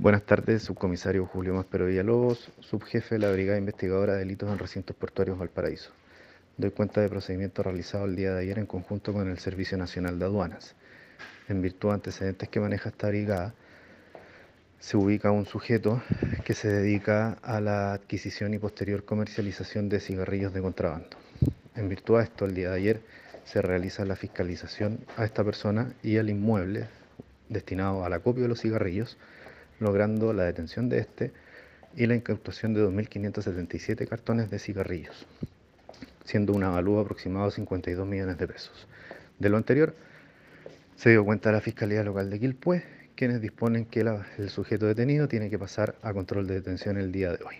Buenas tardes, subcomisario Julio Maspero Villalobos, subjefe de la Brigada Investigadora de Delitos en Recintos Portuarios Valparaíso. Doy cuenta de procedimiento realizado el día de ayer en conjunto con el Servicio Nacional de Aduanas. En virtud de antecedentes que maneja esta brigada, se ubica un sujeto que se dedica a la adquisición y posterior comercialización de cigarrillos de contrabando. En virtud de esto, el día de ayer se realiza la fiscalización a esta persona y al inmueble destinado al acopio de los cigarrillos, logrando la detención de este y la incautación de 2.577 cartones de cigarrillos, siendo un avalúo aproximado de 52 millones de pesos. De lo anterior, se dio cuenta la Fiscalía Local de Quilpué, quienes disponen que el sujeto detenido tiene que pasar a control de detención el día de hoy.